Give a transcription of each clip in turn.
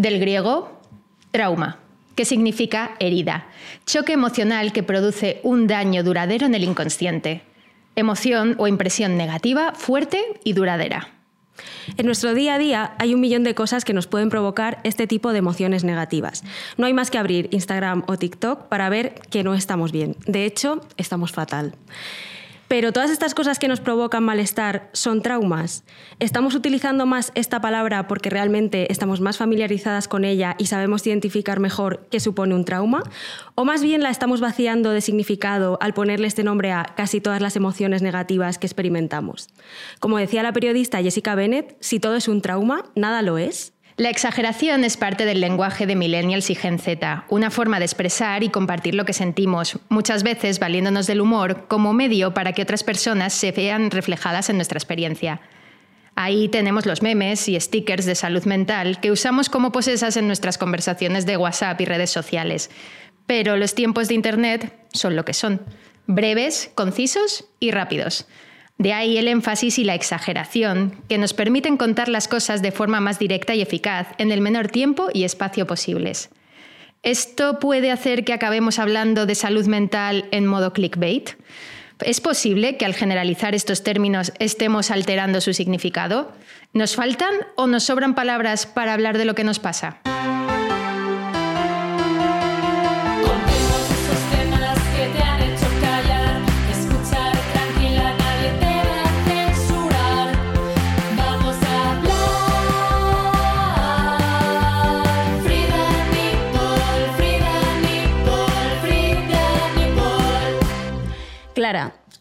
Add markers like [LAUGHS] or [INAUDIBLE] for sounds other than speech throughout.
del griego trauma, que significa herida, choque emocional que produce un daño duradero en el inconsciente, emoción o impresión negativa, fuerte y duradera. En nuestro día a día hay un millón de cosas que nos pueden provocar este tipo de emociones negativas. No hay más que abrir Instagram o TikTok para ver que no estamos bien. De hecho, estamos fatal. Pero todas estas cosas que nos provocan malestar son traumas. ¿Estamos utilizando más esta palabra porque realmente estamos más familiarizadas con ella y sabemos identificar mejor qué supone un trauma? ¿O más bien la estamos vaciando de significado al ponerle este nombre a casi todas las emociones negativas que experimentamos? Como decía la periodista Jessica Bennett, si todo es un trauma, nada lo es. La exageración es parte del lenguaje de millennials y Gen Z, una forma de expresar y compartir lo que sentimos, muchas veces valiéndonos del humor como medio para que otras personas se vean reflejadas en nuestra experiencia. Ahí tenemos los memes y stickers de salud mental que usamos como posesas en nuestras conversaciones de WhatsApp y redes sociales. Pero los tiempos de Internet son lo que son, breves, concisos y rápidos. De ahí el énfasis y la exageración, que nos permiten contar las cosas de forma más directa y eficaz, en el menor tiempo y espacio posibles. ¿Esto puede hacer que acabemos hablando de salud mental en modo clickbait? ¿Es posible que al generalizar estos términos estemos alterando su significado? ¿Nos faltan o nos sobran palabras para hablar de lo que nos pasa?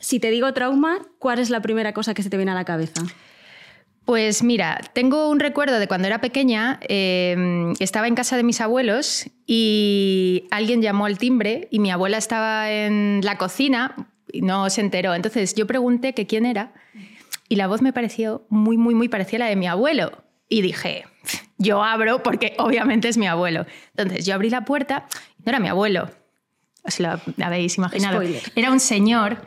Si te digo trauma, ¿cuál es la primera cosa que se te viene a la cabeza? Pues mira, tengo un recuerdo de cuando era pequeña, em, estaba en casa de mis abuelos y alguien llamó al timbre y mi abuela estaba en la cocina y no se enteró. Entonces yo pregunté que quién era y la voz me pareció muy, muy, muy parecida a la de mi abuelo. Y dije, yo abro porque obviamente es mi abuelo. Entonces yo abrí la puerta, no era mi abuelo, os lo habéis imaginado. Era un señor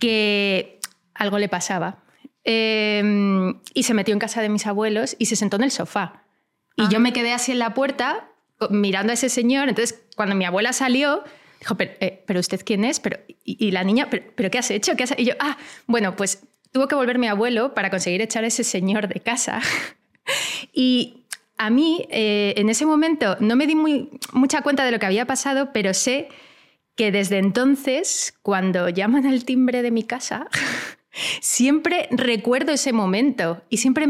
que algo le pasaba. Em, y se metió en casa de mis abuelos y se sentó en el sofá. Y yo ah. me quedé así en la puerta mirando a ese señor. Entonces, cuando mi abuela salió, dijo, pero, eh, usted quién es? Pero, y, la niña, ¿pero, qué has hecho? ¿Qué Y yo, ah, bueno, pues tuvo que volver mi abuelo para conseguir echar a ese señor de casa. [LAUGHS] y a mí, eh, en ese momento, no me di muy, mucha cuenta de lo que había pasado, pero sé que desde entonces, cuando llaman al timbre de mi casa, [LAUGHS] siempre recuerdo ese momento y siempre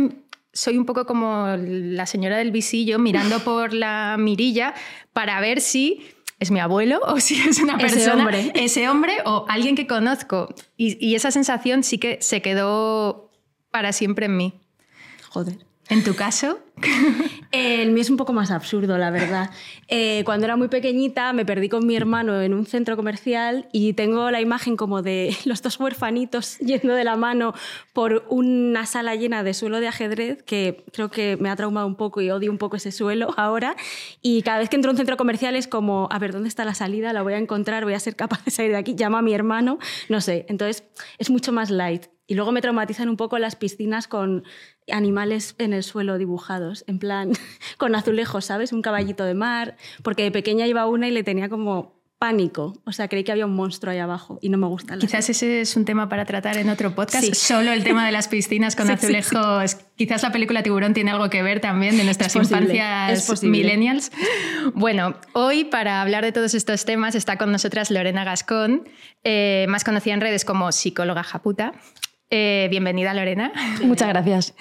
soy un poco como la señora del visillo mirando [LAUGHS] por la mirilla para ver si es mi abuelo o si es una persona, ese hombre, ese hombre o alguien que conozco. Y, y esa sensación sí que se quedó para siempre en mí. Joder. ¿En tu caso? El mío es un poco más absurdo, la verdad. Eh, cuando era muy pequeñita me perdí con mi hermano en un centro comercial y tengo la imagen como de [LAUGHS] los dos huerfanitos yendo de la mano por una sala llena de suelo de ajedrez que creo que me ha traumado un poco y odio un poco ese suelo ahora. Y cada vez que entro a un centro comercial es como, a ver, ¿dónde está la salida? La voy a encontrar, voy a ser capaz de salir de aquí. Llama a mi hermano, no sé. Entonces es mucho más light. Y luego me traumatizan un poco las piscinas con animales en el suelo dibujados, en plan [LAUGHS] con azulejos, ¿sabes? Un caballito de mar, porque de pequeña iba una y le tenía como pánico. O sea, creí que había un monstruo ahí abajo y no me gusta. Quizás ese es un tema para tratar en otro podcast. Solo el tema de las piscinas con [LAUGHS] azulejos. Quizás la película Tiburón tiene algo que ver también de nuestras infancias millennials. Bueno, hoy para hablar de todos estos temas está con nosotras Lorena Gascón, eh, más conocida en redes como psicóloga japuta. Eh, bienvenida, Lorena. Muchas gracias.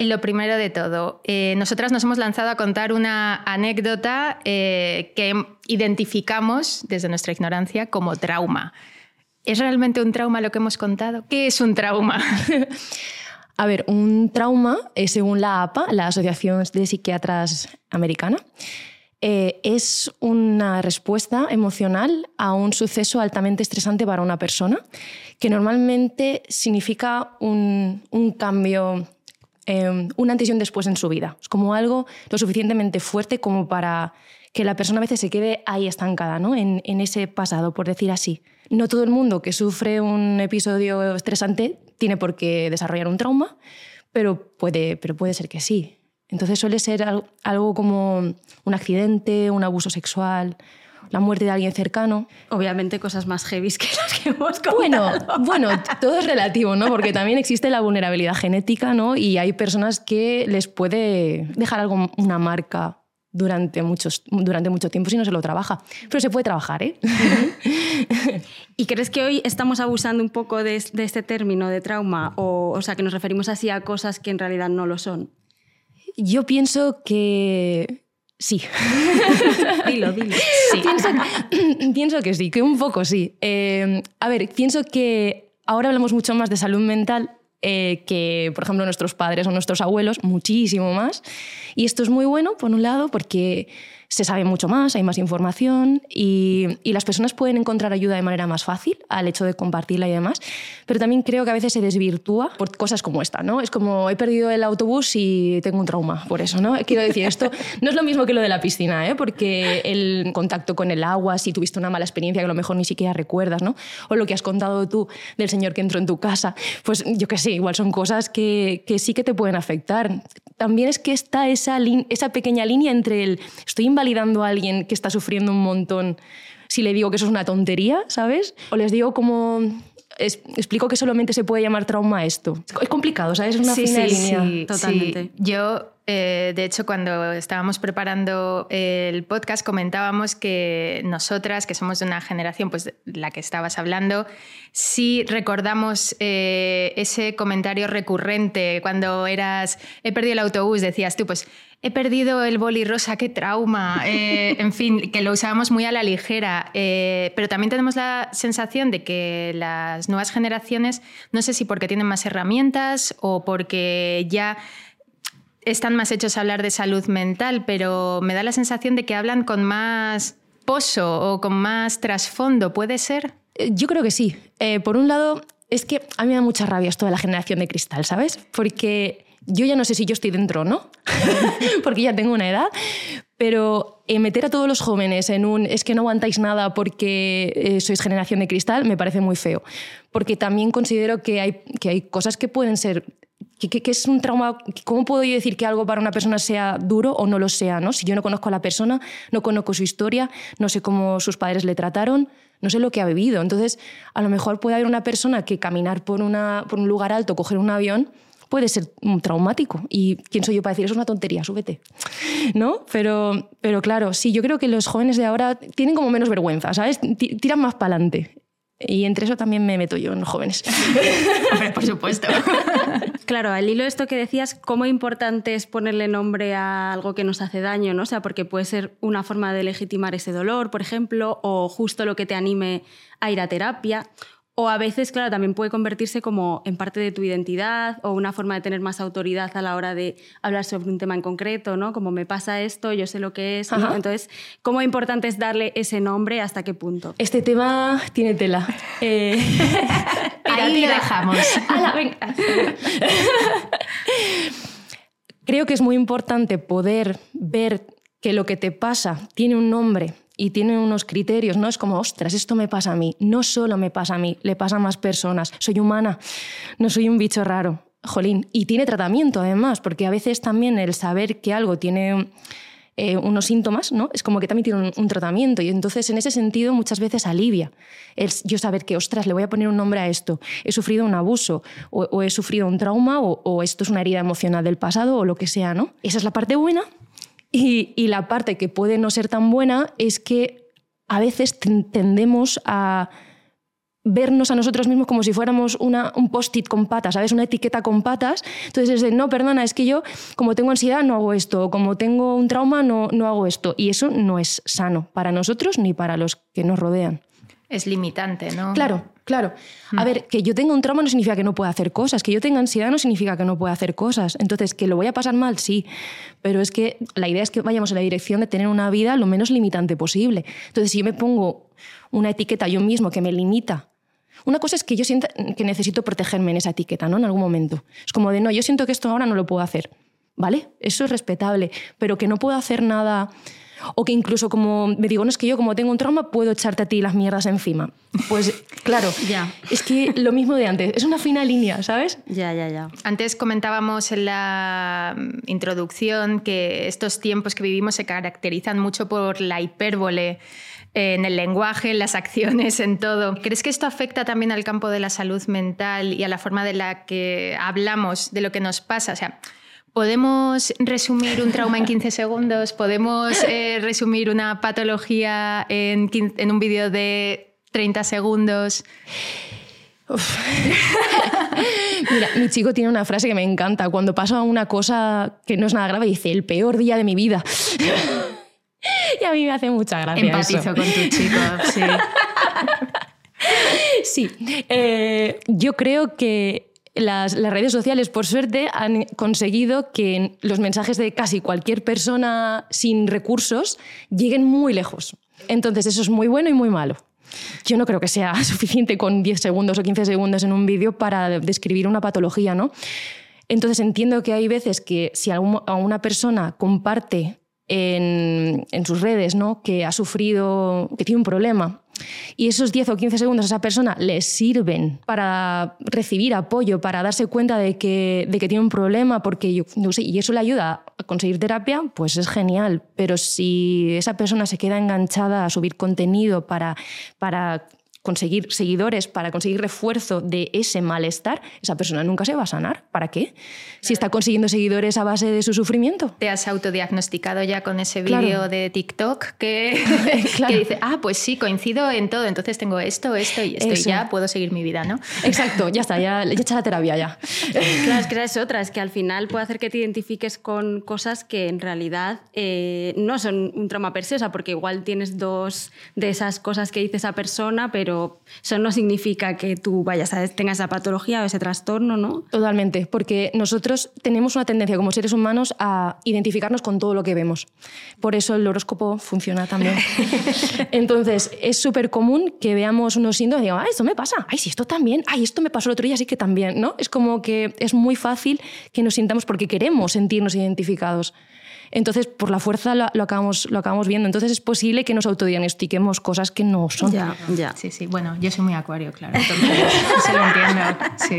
Lo primero de todo, eh, nosotras nos hemos lanzado a contar una anécdota eh, que identificamos desde nuestra ignorancia como trauma. ¿Es realmente un trauma lo que hemos contado? ¿Qué es un trauma? [LAUGHS] A ver, un trauma, eh, según la APA, la Asociación de Psiquiatras Americana, eh, es una respuesta emocional a un suceso altamente estresante para una persona, que normalmente significa un, cambio, eh, un antes y un después en su vida. Es como algo lo suficientemente fuerte como para que la persona a veces se quede ahí estancada, ¿no? en, en ese pasado, por decir así. No todo el mundo que sufre un episodio estresante tiene por qué desarrollar un trauma, pero puede, pero puede ser que sí. Entonces suele ser algo como un accidente, un abuso sexual, la muerte de alguien cercano. Obviamente cosas más heavy que las que hemos comentado. Bueno, bueno, todo es relativo, ¿no? Porque también existe la vulnerabilidad genética, ¿no? Y hay personas que les puede dejar algo, una marca durante, muchos, durante mucho tiempo si no se lo trabaja. Pero se puede trabajar, ¿eh? [LAUGHS] ¿Y crees que hoy estamos abusando un poco de, este término de trauma? O, o sea, que nos referimos así a cosas que en realidad no lo son. Yo pienso que sí. [LAUGHS] dilo, dilo. Sí. [CLEARS THROAT] Pienso, que sí, que un poco sí. Eh, a ver, pienso que ahora hablamos mucho más de salud mental eh, que, por ejemplo, nuestros padres o nuestros abuelos, muchísimo más. Y esto es muy bueno, por un lado, porque se sabe mucho más, hay más información y, las personas pueden encontrar ayuda de manera más fácil al hecho de compartirla y demás, pero también creo que a veces se desvirtúa por cosas como esta, ¿no? Es como he perdido el autobús y tengo un trauma por eso, ¿no? Quiero decir, esto no es lo mismo que lo de la piscina, ¿eh? Porque el contacto con el agua, si tuviste una mala experiencia que a lo mejor ni siquiera recuerdas, ¿no? O lo que has contado tú del señor que entró en tu casa, pues yo qué sé, igual son cosas que, que sí que te pueden afectar. También es que está esa, esa pequeña línea entre el estoy invadiendo validando a alguien que está sufriendo un montón si le digo que eso es una tontería, ¿sabes? O les digo como explico que solamente se puede llamar trauma esto. Es complicado, ¿sabes? Es una sí, fina sí, línea. Sí, totalmente. Yo eh, de hecho, cuando estábamos preparando el podcast, comentábamos que nosotras, que somos de una generación, pues la que estabas hablando, sí recordamos eh, ese comentario recurrente cuando eras, he perdido el autobús, decías tú, pues he perdido el boli rosa, qué trauma. Eh, en fin, que lo usábamos muy a la ligera. pero también tenemos la sensación de que las nuevas generaciones, no sé si porque tienen más herramientas o porque ya están más hechos a hablar de salud mental, pero me da la sensación de que hablan con más pozo o con más trasfondo, ¿puede ser? Eh, yo creo que sí. Eh, por un lado, es que a mí me da mucha rabia esto de la generación de cristal, ¿sabes? Porque yo ya no sé si yo estoy dentro o no, [LAUGHS] porque ya tengo una edad, pero eh, meter a todos los jóvenes en un es que no aguantáis nada porque sois generación de cristal me parece muy feo, porque también considero que hay, que hay cosas que pueden ser ¿Qué, es un trauma? ¿Cómo puedo yo decir que algo para una persona sea duro o no lo sea? ¿no? Si yo no conozco a la persona, no conozco su historia, no sé cómo sus padres le trataron, no sé lo que ha vivido. Entonces, a lo mejor puede haber una persona que caminar por, una, por un lugar alto, coger un avión, puede ser traumático. ¿Y quién soy yo para decir eso es una tontería? Súbete. ¿No? Pero, pero claro, sí, yo creo que los jóvenes de ahora tienen como menos vergüenza, ¿sabes? Tiran más para adelante. Y entre eso también me meto yo en los jóvenes. [LAUGHS] por supuesto. [LAUGHS] claro, al hilo de esto que decías, ¿cómo importante es ponerle nombre a algo que nos hace daño? ¿no? O sea, porque puede ser una forma de legitimar ese dolor, por ejemplo, o justo lo que te anime a ir a terapia. O a veces, claro, también puede convertirse como en parte de tu identidad o una forma de tener más autoridad a la hora de hablar sobre un tema en concreto, ¿no? Como me pasa esto, yo sé lo que es. Entonces, ¿cómo importante es darle ese nombre? ¿Hasta qué punto? Este tema tiene tela. [LAUGHS] Eh... Ahí lo dejamos. [LAUGHS] Creo que es muy importante poder ver que lo que te pasa tiene un nombre y tiene unos criterios, no es como, ostras, esto me pasa a mí, no solo me pasa a mí, le pasa a más personas, soy humana, no soy un bicho raro, jolín, y tiene tratamiento además, porque a veces también el saber que algo tiene eh, unos síntomas, ¿no? Es como que también tiene un, tratamiento y entonces en ese sentido muchas veces alivia el yo saber que, ostras, le voy a poner un nombre a esto, he sufrido un abuso o, he sufrido un trauma o, esto es una herida emocional del pasado o lo que sea, ¿no? Esa es la parte buena y, la parte que puede no ser tan buena es que a veces tendemos a vernos a nosotros mismos como si fuéramos un post-it con patas, ¿sabes? Una etiqueta con patas. Entonces es de, no, perdona, es que yo como tengo ansiedad no hago esto, como tengo un trauma no, no hago esto. Y eso no es sano para nosotros ni para los que nos rodean. Es limitante, ¿no? Claro, claro. A ver, que yo tenga un trauma no significa que no pueda hacer cosas, que yo tenga ansiedad no significa que no pueda hacer cosas. Entonces, que lo voy a pasar mal, sí, pero es que la idea es que vayamos en la dirección de tener una vida lo menos limitante posible. Entonces, si yo me pongo una etiqueta yo mismo que me limita, una cosa es que yo sienta que necesito protegerme en esa etiqueta, ¿no? En algún momento. Es como de, no, yo siento que esto ahora no lo puedo hacer, ¿vale? Eso es respetable, pero que no puedo hacer nada o que incluso como me digo, no es que yo como tengo un trauma puedo echarte a ti las mierdas encima. Pues [LAUGHS] claro, Ya. es que lo mismo de antes, es una fina línea, ¿sabes? Ya, ya, ya. Antes comentábamos en la mm, introducción que estos tiempos que vivimos se caracterizan mucho por la hipérbole en el lenguaje, en las acciones, en todo. ¿Crees que esto afecta también al campo de la salud mental y a la forma de la que hablamos de lo que nos pasa? O sea, ¿podemos resumir un trauma en 15 segundos? ¿Podemos eh, resumir una patología en, 15 en un vídeo de 30 segundos? [LAUGHS] Mira, mi chico tiene una frase que me encanta. Cuando pasa una cosa que no es nada grave, dice, el peor día de mi vida. [LAUGHS] y a mí me hace mucha gracia Empatizo eso. con tu chico, sí. [LAUGHS] Sí, eh, yo creo que las, redes sociales, por suerte, han conseguido que los mensajes de casi cualquier persona sin recursos lleguen muy lejos. Entonces, eso es muy bueno y muy malo. Yo no creo que sea [LAUGHS] suficiente con 10 segundos o 15 segundos en un vídeo para describir una patología, ¿no? Entonces entiendo que hay veces que si a una persona comparte en, en sus redes ¿no? que ha sufrido, que tiene un problema, y esos 10 o 15 segundos a esa persona le sirven para recibir apoyo, para darse cuenta de que, de que tiene un problema, porque yo no sé, y eso le ayuda a conseguir terapia, pues es genial. Pero si esa persona se queda enganchada a subir contenido para, para conseguir seguidores, para conseguir refuerzo de ese malestar, esa persona nunca se va a sanar. ¿Para qué? Si está consiguiendo seguidores a base de su sufrimiento. ¿Te has autodiagnosticado ya con ese Claro. vídeo de TikTok que, [LAUGHS] Claro. que dice, ah, pues sí, coincido en todo, entonces tengo esto, esto y esto Eso. y ya puedo seguir mi vida, ¿no? Exacto, ya está, ya, ya echa la terapia ya. Claro, es que esa es otra, es que al final puede hacer que te identifiques con cosas que en realidad eh, no son un trauma per se, o sea, porque igual tienes dos de esas cosas que dice esa persona, pero eso no significa que tú vayas a tengas esa patología o ese trastorno, ¿no? Totalmente, porque nosotros tenemos una tendencia como seres humanos a identificarnos con todo lo que vemos. Por eso el horóscopo funciona también. [LAUGHS] Entonces, es súper común que veamos unos síntomas y digamos, ah, esto me pasa, ay, sí, esto también, ay, esto me pasó el otro día, sí que también, ¿no? Es como que es muy fácil que nos sintamos porque queremos sentirnos identificados. Entonces, por la fuerza lo, lo acabamos, lo acabamos viendo. Entonces, es posible que nos autodiagnostiquemos cosas que no son. Ya, ya. Sí, sí, bueno, yo soy muy acuario, claro, entonces [LAUGHS] se lo entiendo, sí.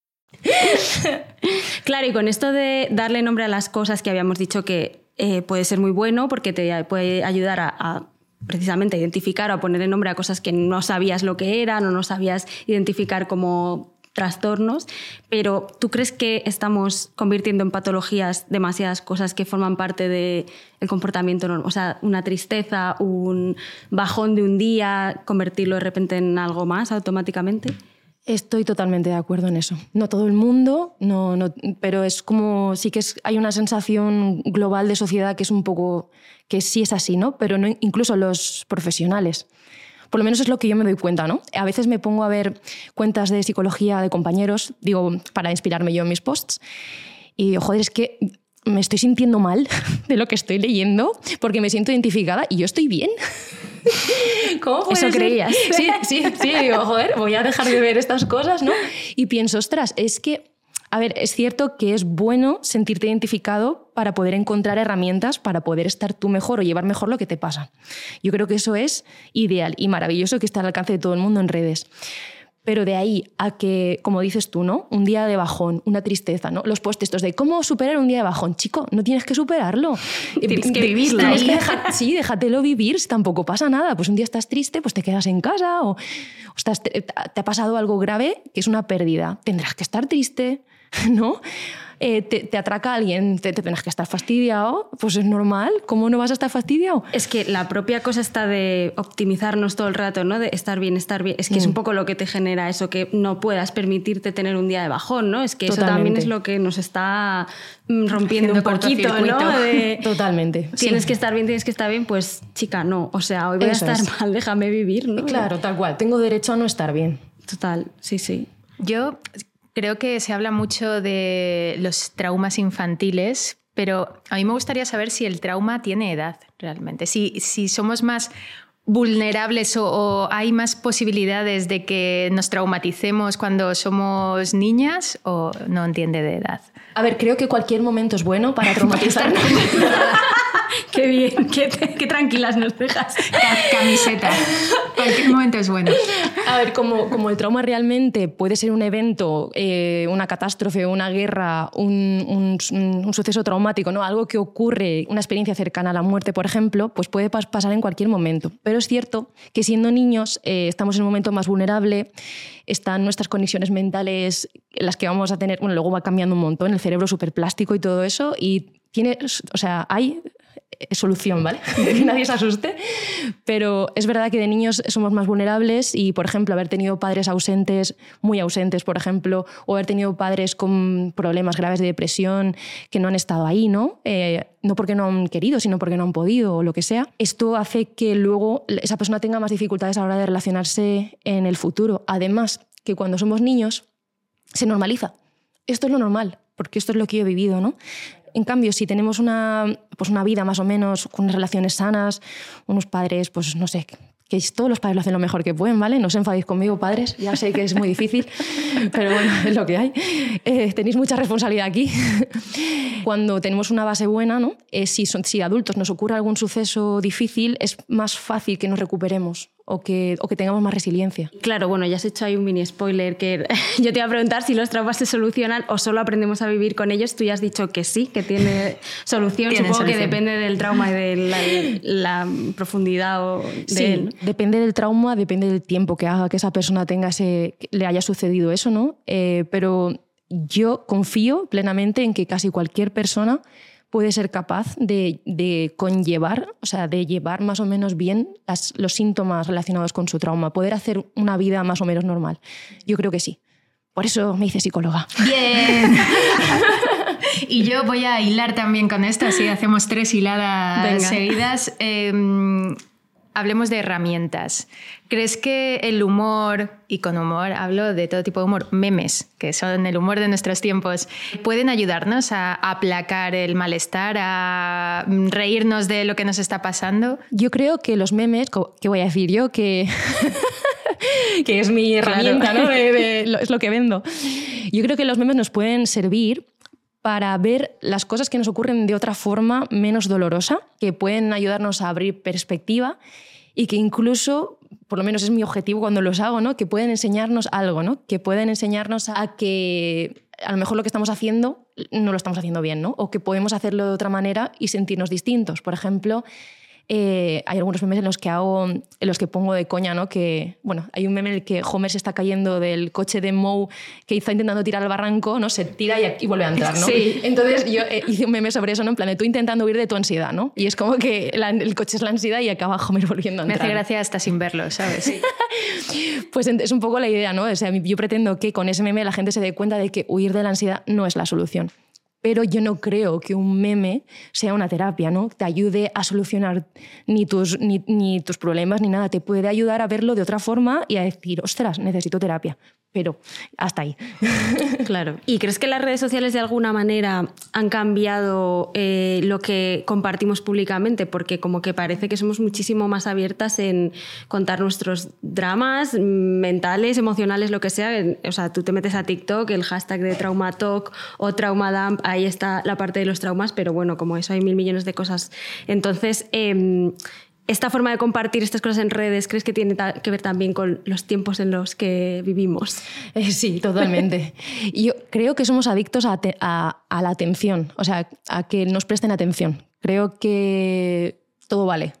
[LAUGHS] Claro, y con esto de darle nombre a las cosas que habíamos dicho que eh, puede ser muy bueno porque te puede ayudar a, a precisamente identificar o a ponerle nombre a cosas que no sabías lo que eran o no sabías identificar como trastornos, pero ¿tú crees que estamos convirtiendo en patologías demasiadas cosas que forman parte del comportamiento normal? O sea, una tristeza, un bajón de un día, convertirlo de repente en algo más automáticamente. Estoy totalmente de acuerdo en eso. No todo el mundo, no, no, pero es como sí que es, hay una sensación global de sociedad que es un poco que sí es así, ¿no? Pero no, incluso los profesionales. Por lo menos es lo que yo me doy cuenta, ¿no? A veces me pongo a ver cuentas de psicología de compañeros, digo, para inspirarme yo en mis posts, y joder, es que me estoy sintiendo mal [LAUGHS] de lo que estoy leyendo porque me siento identificada y yo estoy bien. [LAUGHS] ¿Cómo puede Eso ser? creías. [LAUGHS] Sí, sí, sí, digo, joder, voy a dejar de ver estas cosas, ¿no? Y pienso, ostras, es que, a ver, es cierto que es bueno sentirte identificado para poder encontrar herramientas para poder estar tú mejor o llevar mejor lo que te pasa. Yo creo que eso es ideal y maravilloso que está al alcance de todo el mundo en redes. Pero de ahí a que, como dices tú, ¿no? Un día de bajón, una tristeza, ¿no? Los post de cómo superar un día de bajón. Chico, no tienes que superarlo. Tienes que vivirlo. Tienes que dejar- sí, déjatelo vivir, si tampoco pasa nada. Pues un día estás triste, pues te quedas en casa o, o estás, te, te ha pasado algo grave que es una pérdida. Tendrás que estar triste, [LAUGHS] ¿no? Eh, te, te atraca alguien, te, te tendrás que estar fastidiado, pues es normal. ¿Cómo no vas a estar fastidiado? Es que la propia cosa está de optimizarnos todo el rato, ¿no? De estar bien, estar bien. Es que es Mm. un poco lo que te genera eso, que no puedas permitirte tener un día de bajón, ¿no? Es que eso también es lo que nos está mm, rompiendo un poquito, ¿no? De, [LAUGHS] Totalmente. Tienes sí. que estar bien, tienes que estar bien, pues chica, no. O sea, hoy voy Eso a estar es. [LAUGHS] mal, déjame vivir, ¿no? Claro, tal cual. Tengo derecho a no estar bien. Total, sí, sí. Yo creo que se habla mucho de los traumas infantiles, pero a mí me gustaría saber si el trauma tiene edad realmente, si, si somos más vulnerables o, o hay más posibilidades de que nos traumaticemos cuando somos niñas o no entiende de edad. A ver, creo que cualquier momento es bueno para traumatizarnos. [LAUGHS] [LAUGHS] [LAUGHS] Qué bien, qué, qué tranquilas nos dejas. Ca- Camiseta. Cualquier momento es bueno. A ver, como, como el trauma realmente puede ser un evento, eh, una catástrofe, una guerra, un, un- un suceso traumático, ¿no? algo que ocurre, una experiencia cercana a la muerte, por ejemplo, pues puede pas- pasar en cualquier momento. Pero es cierto que siendo niños eh, estamos en un momento más vulnerable, están nuestras conexiones mentales, las que vamos a tener, bueno, luego va cambiando un montón, el cerebro súper plástico y todo eso, y tiene, o sea, hay solución, ¿vale? [LAUGHS] que nadie se asuste. Pero es verdad que de niños somos más vulnerables y, por ejemplo, haber tenido padres ausentes, muy ausentes, por ejemplo, o haber tenido padres con problemas graves de depresión que no han estado ahí, ¿no? Eh, no porque no han querido, sino porque no han podido o lo que sea. Esto hace que luego esa persona tenga más dificultades a la hora de relacionarse en el futuro. Además, que cuando somos niños se normaliza. Esto es lo normal, porque esto es lo que yo he vivido, ¿no? En cambio, si tenemos una, pues una vida más o menos con unas relaciones sanas, unos padres, pues no sé, que todos los padres lo hacen lo mejor que pueden, ¿vale? No os enfadéis conmigo, padres, ya sé que es muy difícil, [LAUGHS] pero bueno, es lo que hay. Eh, tenéis mucha responsabilidad aquí. [LAUGHS] Cuando tenemos una base buena, ¿no? Eh, si, son, si adultos nos ocurre algún suceso difícil, es más fácil que nos recuperemos o que, o que tengamos más resiliencia. Claro, bueno, ya has hecho ahí un mini spoiler que [LAUGHS] yo te iba a preguntar si los traumas se solucionan o solo aprendemos a vivir con ellos. Tú ya has dicho que sí, que tiene [LAUGHS] solución. Tiene Supongo que depende del trauma y de [LAUGHS] la, la profundidad o de Sí, él. ¿no? depende del trauma, depende del tiempo que haga que esa persona tenga ese, le haya sucedido eso, ¿no? Eh, pero yo confío plenamente en que casi cualquier persona puede ser capaz de, de conllevar, o sea, de llevar más o menos bien las- los síntomas relacionados con su trauma, poder hacer una vida más o menos normal. Yo creo que sí. Por eso me hice psicóloga. Bien. [LAUGHS] y yo voy a hilar también con esto, así hacemos tres hiladas Venga. seguidas. Eh, hablemos de herramientas. ¿Crees que el humor, y con humor hablo de todo tipo de humor, memes, que son el humor de nuestros tiempos, pueden ayudarnos a aplacar el malestar, a reírnos de lo que nos está pasando? Yo creo que los memes, ¿qué voy a decir yo? Que, [LAUGHS] que es mi herramienta, ¿no? [LAUGHS] De- de- lo- es lo que vendo. Yo creo que los memes nos pueden servir para ver las cosas que nos ocurren de otra forma menos dolorosa, que pueden ayudarnos a abrir perspectiva y que incluso, por lo menos es mi objetivo cuando los hago, ¿no? que pueden enseñarnos algo, ¿no? que pueden enseñarnos a que a lo mejor lo que estamos haciendo no lo estamos haciendo bien, ¿no? o que podemos hacerlo de otra manera y sentirnos distintos. Por ejemplo, eh, hay algunos memes en los que hago, en los que pongo de coña, ¿no? Que, bueno, hay un meme en el que Homer se está cayendo del coche de Moe que está intentando tirar al barranco, ¿no? Se tira y, y vuelve a entrar, ¿no? Sí. Entonces yo eh, hice un meme sobre eso, ¿no? En plan, de tú intentando huir de tu ansiedad, ¿no? Y es como que la- el coche es la ansiedad y acaba Homer volviendo a Me entrar. hace gracia hasta sin verlo, ¿sabes? [LAUGHS] Pues ent- es un poco la idea, ¿no? O sea, yo pretendo que con ese meme la gente se dé cuenta de que huir de la ansiedad no es la solución. Pero yo no creo que un meme sea una terapia, ¿no? Te ayude a solucionar ni tus, ni, ni tus problemas ni nada. Te puede ayudar a verlo de otra forma y a decir, ostras, necesito terapia. Pero hasta ahí. [LAUGHS] Claro. ¿Y crees que las redes sociales de alguna manera han cambiado eh, lo que compartimos públicamente? Porque como que parece que somos muchísimo más abiertas en contar nuestros dramas mentales, emocionales, lo que sea. O sea, tú te metes a TikTok, el hashtag de Traumatalk o Traumadump, ahí está la parte de los traumas, pero bueno, como eso hay mil millones de cosas. Entonces, em, esta forma de compartir estas cosas en redes, ¿crees que tiene que ver también con los tiempos en los que vivimos? Eh, sí, totalmente. [LAUGHS] Yo creo que somos adictos a, a la atención, o sea, a que nos presten atención. Creo que todo vale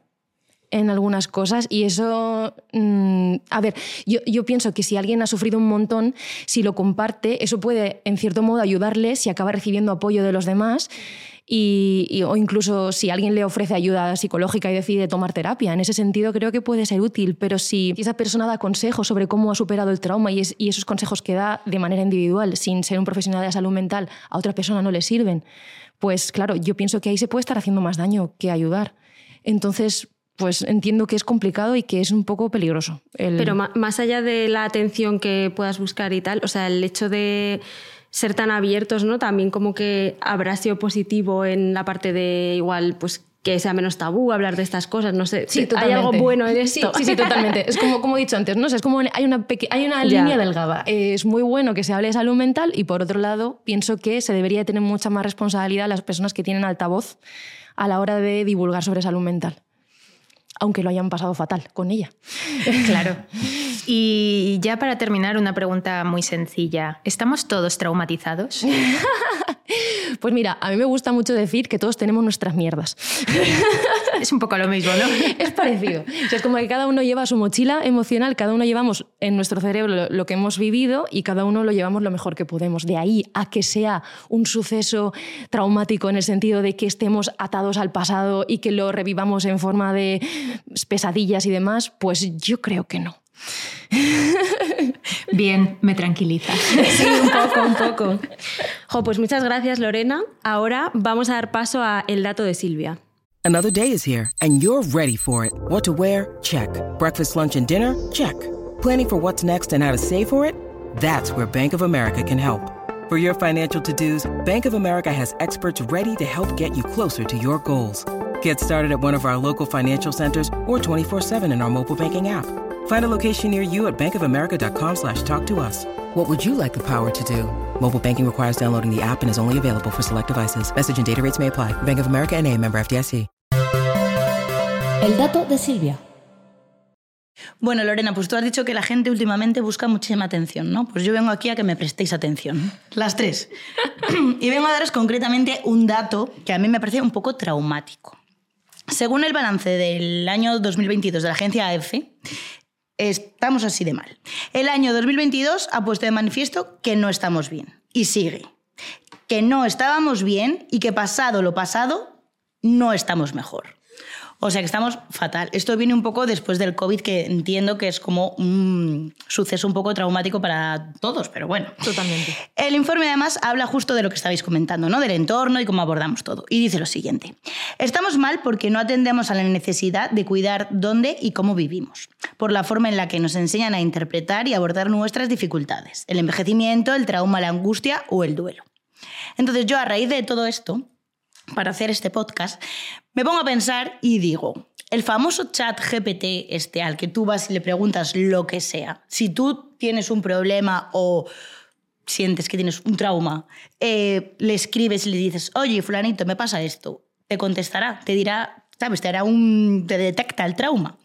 en algunas cosas y eso, mm, a ver, yo, pienso que si alguien ha sufrido un montón, si lo comparte, eso puede en cierto modo ayudarle si acaba recibiendo apoyo de los demás. Y, o incluso si alguien le ofrece ayuda psicológica y decide tomar terapia. En ese sentido creo que puede ser útil, pero si esa persona da consejos sobre cómo ha superado el trauma y, y esos consejos que da de manera individual, sin ser un profesional de salud mental, a otra persona no le sirven, pues claro, yo pienso que ahí se puede estar haciendo más daño que ayudar. Entonces, pues entiendo que es complicado y que es un poco peligroso. Pero más allá de la atención que puedas buscar y tal, o sea, el hecho de ser tan abiertos, ¿no? También como que habrá sido positivo en la parte de igual, pues que sea menos tabú hablar de estas cosas, no sé. Sí, ¿Hay algo bueno en esto? Sí, sí, totalmente. Es como, como he dicho antes, ¿no? es como hay una, hay una línea delgada. Es muy bueno que se hable de salud mental y por otro lado pienso que se debería tener mucha más responsabilidad las personas que tienen altavoz a la hora de divulgar sobre salud mental aunque lo hayan pasado fatal con ella. [LAUGHS] Claro. Y ya para terminar, una pregunta muy sencilla. ¿Estamos todos traumatizados? [LAUGHS] Pues mira, a mí me gusta mucho decir que todos tenemos nuestras mierdas. [LAUGHS] Es un poco lo mismo, ¿no? Es parecido. es como que cada uno lleva su mochila emocional, cada uno llevamos en nuestro cerebro lo que hemos vivido y cada uno lo llevamos lo mejor que podemos. De ahí a que sea un suceso traumático en el sentido de que estemos atados al pasado y que lo revivamos en forma de [LAUGHS] pesadillas y demás, pues yo creo que no. [LAUGHS] Bien, me tranquiliza. [LAUGHS] Sí, un poco, un poco. Jo, pues muchas gracias, Lorena. Ahora vamos a dar paso a el dato de Silvia. Another day is here and you're ready for it. What to wear? Check. Breakfast, lunch and dinner? Check. Planning for what's next and how to save for it? That's where Bank of America can help. For your financial to-dos, Bank of America has experts ready to help get you closer to your goals. Get started at one of our local financial centers or 24-7 in our mobile banking app. Find a location near you at bankofamerica.com slash talk to us. What would you like the power to do? Mobile banking requires downloading the app and is only available for select devices. Message and data rates may apply. Bank of America and a member FDIC. El dato de Silvia. Bueno, Lorena, pues tú has dicho que la gente últimamente busca muchísima atención, ¿no? Pues yo vengo aquí a que me prestéis atención. Las tres. [CLEARS THROAT] y vengo a daros concretamente un dato que a mí me parece un poco traumático. Según el balance del año 2022 de la agencia AEFE, estamos así de mal. El año 2022 ha puesto de manifiesto que no estamos bien. Y sigue. Que no estábamos bien y que pasado lo pasado, no estamos mejor. O sea que estamos fatal. Esto viene un poco después del COVID, que entiendo que es como un suceso un poco traumático para todos, pero bueno. Totalmente. El informe además habla justo de lo que estabais comentando, ¿no? Del entorno y cómo abordamos todo. Y dice lo siguiente. Estamos mal porque no atendemos a la necesidad de cuidar dónde y cómo vivimos, por la forma en la que nos enseñan a interpretar y abordar nuestras dificultades, el envejecimiento, el trauma, la angustia o el duelo. Entonces yo a raíz de todo esto para hacer este podcast, me pongo a pensar y digo, el famoso chat GPT este al que tú vas y le preguntas lo que sea, si tú tienes un problema o sientes que tienes un trauma, eh, le escribes y le dices, oye, fulanito, me pasa esto, te contestará, te dirá, ¿sabes? Te hará un... te detecta el trauma.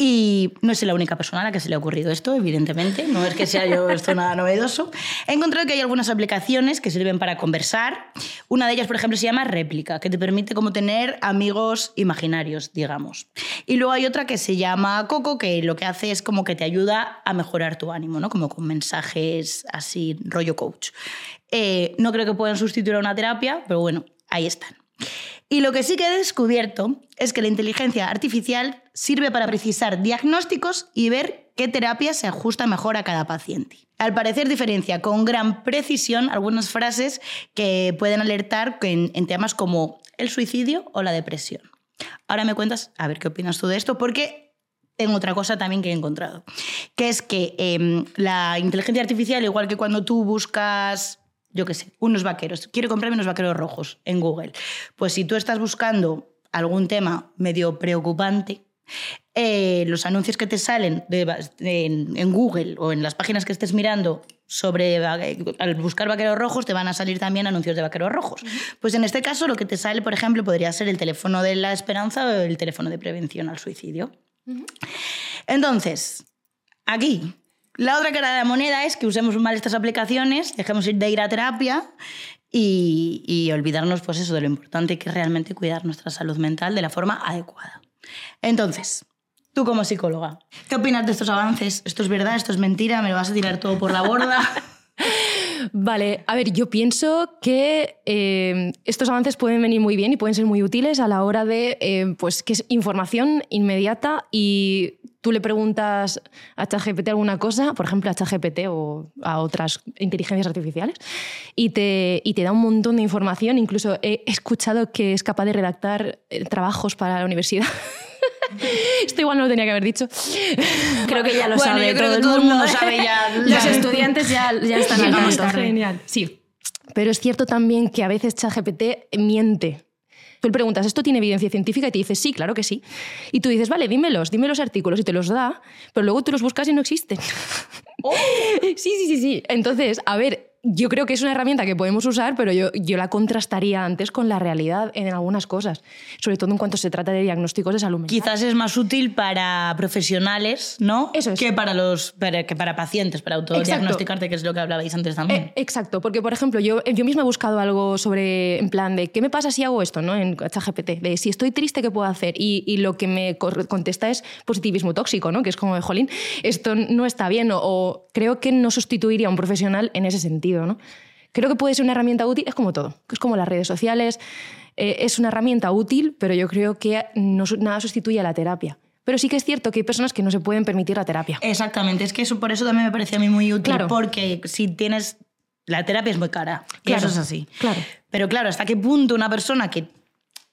Y no soy la única persona a la que se le ha ocurrido esto, evidentemente, no es que sea yo esto nada novedoso. He encontrado que hay algunas aplicaciones que sirven para conversar. Una de ellas, por ejemplo, se llama Réplica, que te permite como tener amigos imaginarios, digamos. Y luego hay otra que se llama Coco, que lo que hace es como que te ayuda a mejorar tu ánimo, ¿no? Como con mensajes así, rollo coach. Eh, no creo que puedan sustituir a una terapia, pero bueno, ahí están. Y lo que sí que he descubierto es que la inteligencia artificial sirve para precisar diagnósticos y ver qué terapia se ajusta mejor a cada paciente. Al parecer diferencia con gran precisión algunas frases que pueden alertar en, temas como el suicidio o la depresión. Ahora me cuentas, a ver qué opinas tú de esto, porque tengo otra cosa también que he encontrado, que es que em, la inteligencia artificial, igual que cuando tú buscas yo qué sé, unos vaqueros. Quiero comprarme unos vaqueros rojos en Google. Pues si tú estás buscando algún tema medio preocupante, eh, los anuncios que te salen en, Google o en las páginas que estés mirando sobre al buscar vaqueros rojos te van a salir también anuncios de vaqueros rojos. Pues en este caso lo que te sale, por ejemplo, podría ser el teléfono de la esperanza o el teléfono de prevención al suicidio. Entonces, aquí, la otra cara de la moneda es que usemos mal estas aplicaciones, dejemos de ir a terapia y, y olvidarnos pues eso de lo importante que es realmente cuidar nuestra salud mental de la forma adecuada. Entonces, Tú como psicóloga, ¿qué opinas de estos avances? ¿Esto es verdad? ¿Esto es mentira? ¿Me lo vas a tirar todo por la borda? [LAUGHS] Vale, a ver, yo pienso que eh, estos avances pueden venir muy bien y pueden ser muy útiles a la hora de, eh, pues, que es información inmediata y tú le preguntas a ChatGPT alguna cosa, por ejemplo a ChatGPT o a otras inteligencias artificiales, y te, y te da un montón de información. Incluso he escuchado que es capaz de redactar eh, trabajos para la universidad. [LAUGHS] Esto igual no lo tenía que haber dicho. Creo que ya lo Bueno, sabe yo creo todo todo el mundo. sabe ya. [LAUGHS] Los estudiantes ya, ya están al. Genial. Sí. Pero es cierto también que a veces ChatGPT miente. Tú le preguntas, ¿esto tiene evidencia científica? Y te dice, sí, claro que sí. Y tú dices, vale, dímelos, dime los artículos y te los da, pero luego tú los buscas y no existen. [LAUGHS] Sí, sí, sí, sí. Entonces, a ver, yo creo que es una herramienta que podemos usar, pero yo, yo la contrastaría antes con la realidad en algunas cosas, sobre todo en cuanto se trata de diagnósticos de salud mental. Quizás es más útil para profesionales, ¿no? Eso es. Que para los para- que para pacientes, para autodiagnosticarte, que es lo que hablabais antes también. Eh, exacto, porque por ejemplo, yo, yo misma he buscado algo sobre, en plan de, ¿qué me pasa si hago esto? ¿no? En ChatGPT, de si estoy triste, ¿qué puedo hacer? Y, y lo que me contesta es positivismo tóxico, ¿no? que es como de, jolín, esto no está bien, o, o creo que no sustituiría a un profesional en ese sentido. ¿No? Creo que puede ser una herramienta útil, es como todo, es como las redes sociales, eh, es una herramienta útil, pero yo creo que no, nada sustituye a la terapia. Pero sí que es cierto que hay personas que no se pueden permitir la terapia. Exactamente, es que eso por eso también me parece a mí muy útil, Claro. porque si tienes... La terapia es muy cara, Claro, eso es así. claro. Pero claro, ¿hasta qué punto una persona que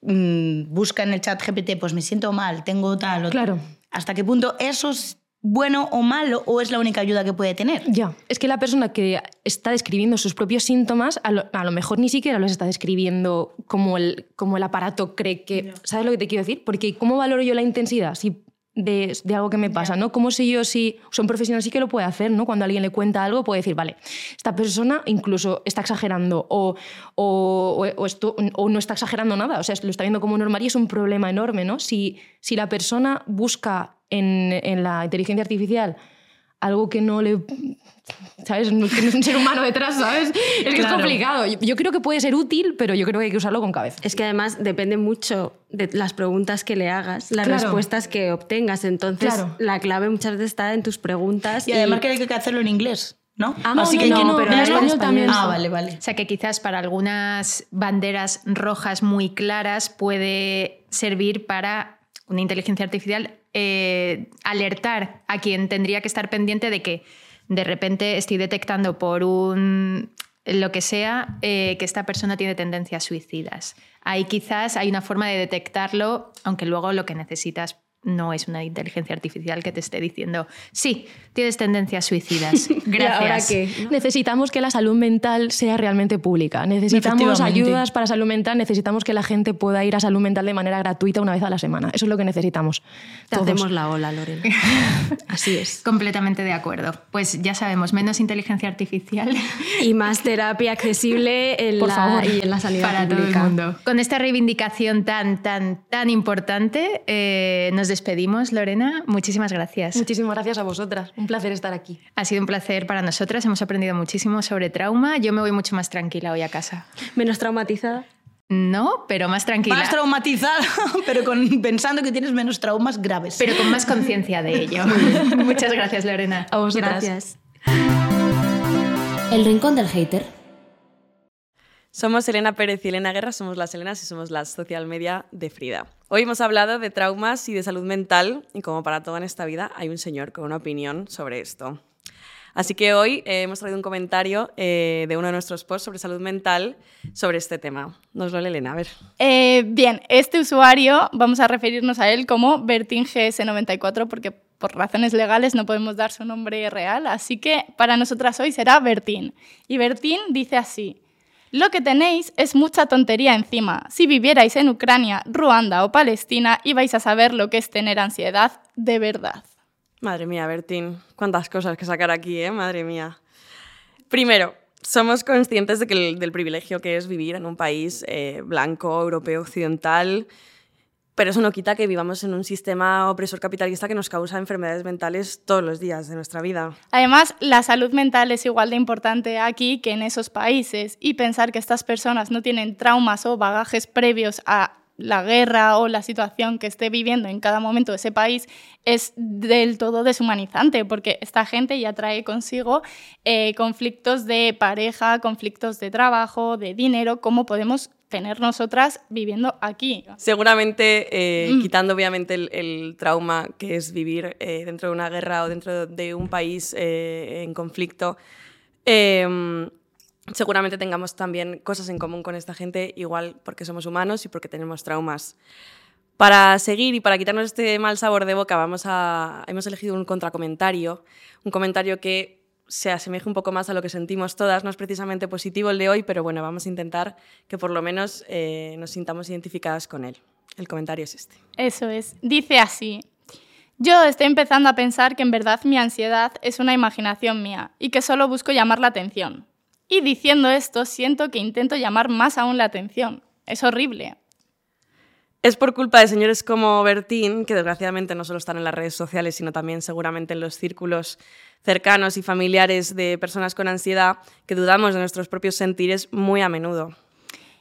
mm, busca en el chat GPT, pues me siento mal, tengo tal... o- Claro. ¿Hasta qué punto eso es bueno o malo o es la única ayuda que puede tener? Ya, es que la persona que está describiendo sus propios síntomas, a lo, a lo mejor ni siquiera los está describiendo como el, como el aparato cree que... ¿Sabes lo que te quiero decir? Porque ¿cómo valoro yo la intensidad si de, de algo que me pasa? ¿no? ¿Cómo sé yo si son profesionales sí que lo puede hacer? ¿no? Cuando alguien le cuenta algo puede decir, vale, esta persona incluso está exagerando o, o, o esto, o no está exagerando nada, o sea, lo está viendo como normal y es un problema enorme. ¿no? Si, si la persona busca en, en la inteligencia artificial algo que no le... ¿Sabes? No, es un ser humano detrás, ¿sabes? Es que es Claro. complicado. Yo, yo creo que puede ser útil, pero yo creo que hay que usarlo con cabeza. Es que además depende mucho de las preguntas que le hagas, las Claro. respuestas que obtengas. Entonces, Claro. la clave muchas veces está en tus preguntas. Y además que hay que hacerlo en inglés, ¿no? Ah, Así no, que no, que no, pero en español español también. Ah, vale, vale. O sea que quizás para algunas banderas rojas muy claras puede servir para una inteligencia artificial eh, alertar a quien tendría que estar pendiente de que de repente estoy detectando por un lo que sea eh, que esta persona tiene tendencias suicidas. Ahí quizás hay una forma de detectarlo, aunque luego lo que necesitas no es una inteligencia artificial que te esté diciendo, sí, tienes tendencias suicidas. [LAUGHS] Gracias. ¿Y ahora qué? Necesitamos que la salud mental sea realmente pública. Necesitamos ayudas para salud mental. Necesitamos que la gente pueda ir a salud mental de manera gratuita una vez a la semana. Eso es lo que necesitamos. Te Todos. hacemos la ola, Lorena. [LAUGHS] Así es. Completamente de acuerdo. Pues ya sabemos, menos inteligencia artificial Y más terapia accesible en, Por la, favor. y en la sanidad para todo el pública. mundo. Con esta reivindicación tan, tan, tan importante, eh, nos despedimos, Lorena. Muchísimas gracias. Muchísimas gracias a vosotras. Un placer estar aquí. Ha sido un placer para nosotras. Hemos aprendido muchísimo sobre trauma. Yo me voy mucho más tranquila hoy a casa. Menos traumatizada. No, pero más tranquila. Más traumatizada, [LAUGHS] pero con, pensando que tienes menos traumas graves. pero con más conciencia de ello. [LAUGHS] Muchas gracias, Lorena. A vosotras. Gracias. El rincón del hater. Somos Elena Pérez y Elena Guerra, somos las Elenas y somos las social media de Frida. Hoy hemos hablado de traumas y de salud mental y como para todo en esta vida hay un señor con una opinión sobre esto. Así que hoy eh, hemos traído un comentario eh, de uno de nuestros posts sobre salud mental sobre este tema. Nos lo lee Elena, a ver. Eh, bien, este usuario vamos a referirnos a él como BertinGS94 porque por razones legales no podemos dar su nombre real, así que para nosotras hoy será Bertín. Y Bertín dice así, lo que tenéis es mucha tontería encima. Si vivierais en Ucrania, Ruanda o Palestina, ibais a saber lo que es tener ansiedad de verdad. Madre mía, Bertín, cuántas cosas que sacar aquí, ¿eh? Madre mía. Primero, somos conscientes de que el- del privilegio que es vivir en un país eh, blanco, europeo, occidental, pero eso no quita que vivamos en un sistema opresor capitalista que nos causa enfermedades mentales todos los días de nuestra vida. Además, la salud mental es igual de importante aquí que en esos países y pensar que estas personas no tienen traumas o bagajes previos a la guerra o la situación que esté viviendo en cada momento ese país es del todo deshumanizante porque esta gente ya trae consigo eh, conflictos de pareja, conflictos de trabajo, de dinero, como podemos tener nosotras viviendo aquí. Seguramente, eh, Mm. quitando obviamente el, el trauma que es vivir eh, dentro de una guerra o dentro de un país en conflicto, eh, seguramente tengamos también cosas en común con esta gente, igual porque somos humanos y porque tenemos traumas. Para seguir y para quitarnos este mal sabor de boca, vamos a, hemos elegido un contracomentario, un comentario que se asemeje un poco más a lo que sentimos todas. No es precisamente positivo el de hoy, pero bueno, vamos a intentar que por lo menos eh, nos sintamos identificadas con él. El comentario es este. Eso es. Dice así. Yo estoy empezando a pensar que en verdad mi ansiedad es una imaginación mía y que solo busco llamar la atención. Y diciendo esto, siento que intento llamar más aún la atención. Es horrible. Es por culpa de señores como Bertín, que desgraciadamente no solo están en las redes sociales, sino también seguramente en los círculos cercanos y familiares de personas con ansiedad, que dudamos de nuestros propios sentires muy a menudo.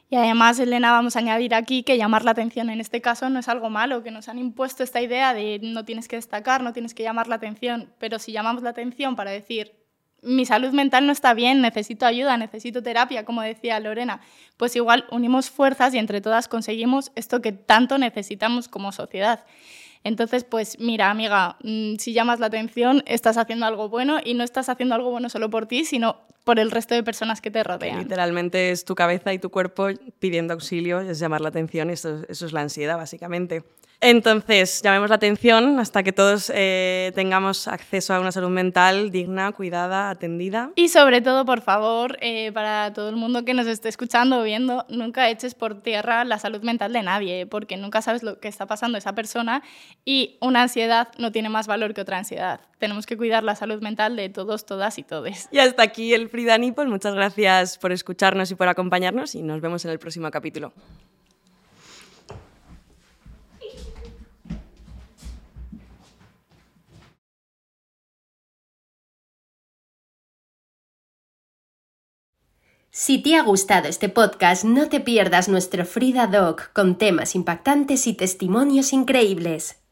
Y además, Elena, vamos a añadir aquí que llamar la atención en este caso no es algo malo, que nos han impuesto esta idea de no tienes que destacar, no tienes que llamar la atención, pero si llamamos la atención para decir mi salud mental no está bien, necesito ayuda, necesito terapia, como decía Lorena, pues igual unimos fuerzas y entre todas conseguimos esto que tanto necesitamos como sociedad. Entonces, pues mira, amiga, mm, si llamas la atención, estás haciendo algo bueno y no estás haciendo algo bueno solo por ti, sino por el resto de personas que te rodean. literalmente es tu cabeza y tu cuerpo pidiendo auxilio, es llamar la atención, eso, eso es la ansiedad, básicamente. Entonces, llamemos la atención hasta que todos eh, tengamos acceso a una salud mental digna, cuidada, atendida. Y sobre todo, por favor, eh, para todo el mundo que nos esté escuchando o viendo, nunca eches por tierra la salud mental de nadie, porque nunca sabes lo que está pasando esa persona y una ansiedad no tiene más valor que otra ansiedad. Tenemos que cuidar la salud mental de todos, todas y todes. Y hasta aquí el Frida Nipple. Muchas gracias por escucharnos y por acompañarnos y nos vemos en el próximo capítulo. Si te ha gustado este podcast, no te pierdas nuestro Frida Doc con temas impactantes y testimonios increíbles.